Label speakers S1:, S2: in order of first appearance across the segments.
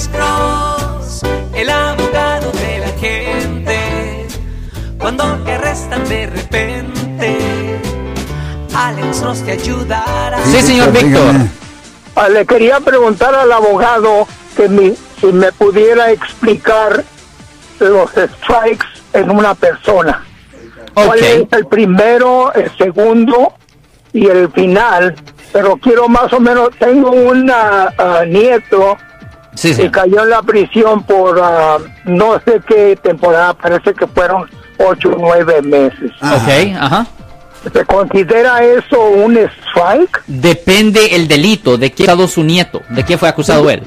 S1: Alex Cross, el abogado de la gente. Cuando te arrestan de repente, Alex Cross te ayudará.
S2: Sí, señor Víctor.
S3: Ah, Le quería preguntar al abogado que mi- si me pudiera explicar los strikes en una persona. ¿Cuál es el primero, el segundo y el final? Pero quiero más o menos, tengo un ah, ah, nieto
S2: Sí, señor.
S3: cayó en la prisión por ah, no sé qué temporada, parece que fueron ocho o nueve meses.
S2: Ok, ajá.
S3: ¿Se considera eso un strike?
S2: Depende el delito, de qué acusado su nieto, de qué fue acusado él.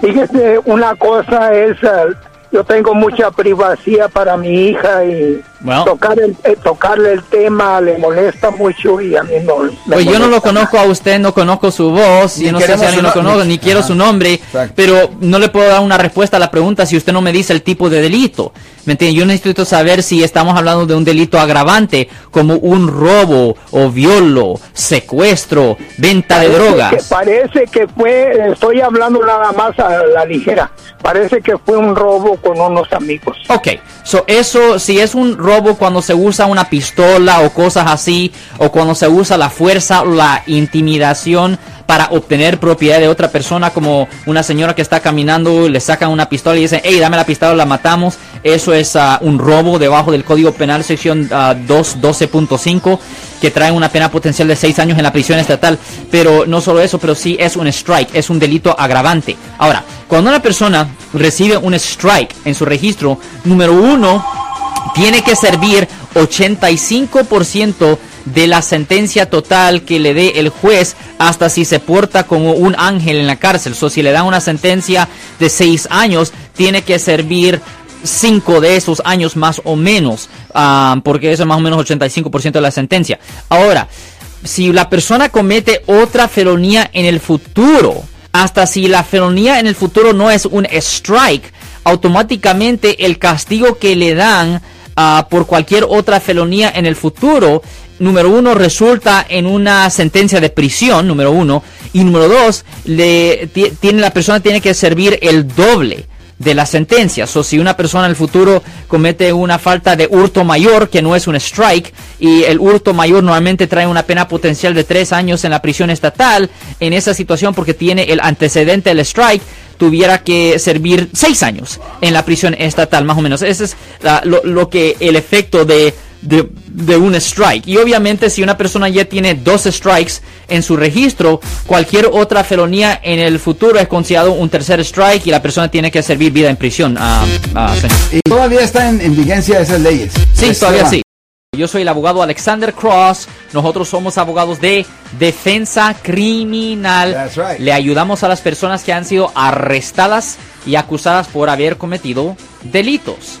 S3: Fíjese, una cosa es, ah, yo tengo mucha privacidad para mi hija y
S2: Bueno.
S3: tocar el, eh, tocarle el tema le molesta mucho y a mí no.
S2: Pues yo no lo conozco a usted, no conozco su voz,
S4: Ni
S2: yo no sé si alguien lo
S4: no-
S2: conozco,
S4: ni-
S2: ni quiero
S4: Ajá.
S2: su nombre,
S4: Exacto.
S2: pero no le puedo dar una respuesta a la pregunta si usted no me dice el tipo de delito. ¿Me entiende? Yo necesito saber si estamos hablando de un delito agravante, como un robo o violo, secuestro, venta de
S3: Parece que-
S2: drogas.
S3: parece que fue, estoy hablando nada más a la ligera, parece que fue un robo con unos amigos.
S2: Ok, so eso, si es un robo cuando se usa una pistola o cosas así, o cuando se usa la fuerza o la intimidación para obtener propiedad de otra persona, como una señora que está caminando, le sacan una pistola y dicen, hey, dame la pistola, la matamos, eso es ah, un robo debajo del Código Penal, sección ah, 212.5, que trae una pena potencial de 6 años en la prisión estatal. Pero no solo eso, pero sí es un strike, es un delito agravante. Ahora, cuando una persona recibe un strike en su registro, número uno, tiene que servir 85% de la sentencia total que le dé el juez hasta si se porta como un ángel en la cárcel. So, si le dan una sentencia de 6 años, tiene que servir 5 de esos años más o menos, ah, porque eso es más o menos 85% de la sentencia. Ahora, si la persona comete otra felonía en el futuro, hasta si la felonía en el futuro no es un strike, automáticamente el castigo que le dan ah, por cualquier otra felonía en el futuro, número uno, resulta en una sentencia de prisión, número uno, y número dos, le, ti- tiene, la persona tiene que servir el doble de la sentencia. O si una persona en el futuro comete una falta de hurto mayor, que no es un strike, y el hurto mayor normalmente trae una pena potencial de tres años en la prisión estatal, en esa situación porque tiene el antecedente del strike, tuviera que servir seis años en la prisión estatal, más o menos. Ese es la- lo que el efecto de, de, de un strike. Y obviamente si una persona ya tiene dos strikes en su registro, cualquier otra felonía en el futuro es considerado un tercer strike y la persona tiene que servir vida en prisión. ah, señor.
S4: Y todavía están en vigencia esas leyes.
S2: Sí,
S4: Ese
S2: todavía
S4: tema.
S2: sí. Yo soy el abogado Alexander Cross. Nosotros somos abogados de defensa criminal.
S4: That's right.
S2: Le ayudamos a las personas que han sido arrestadas y acusadas por haber cometido delitos.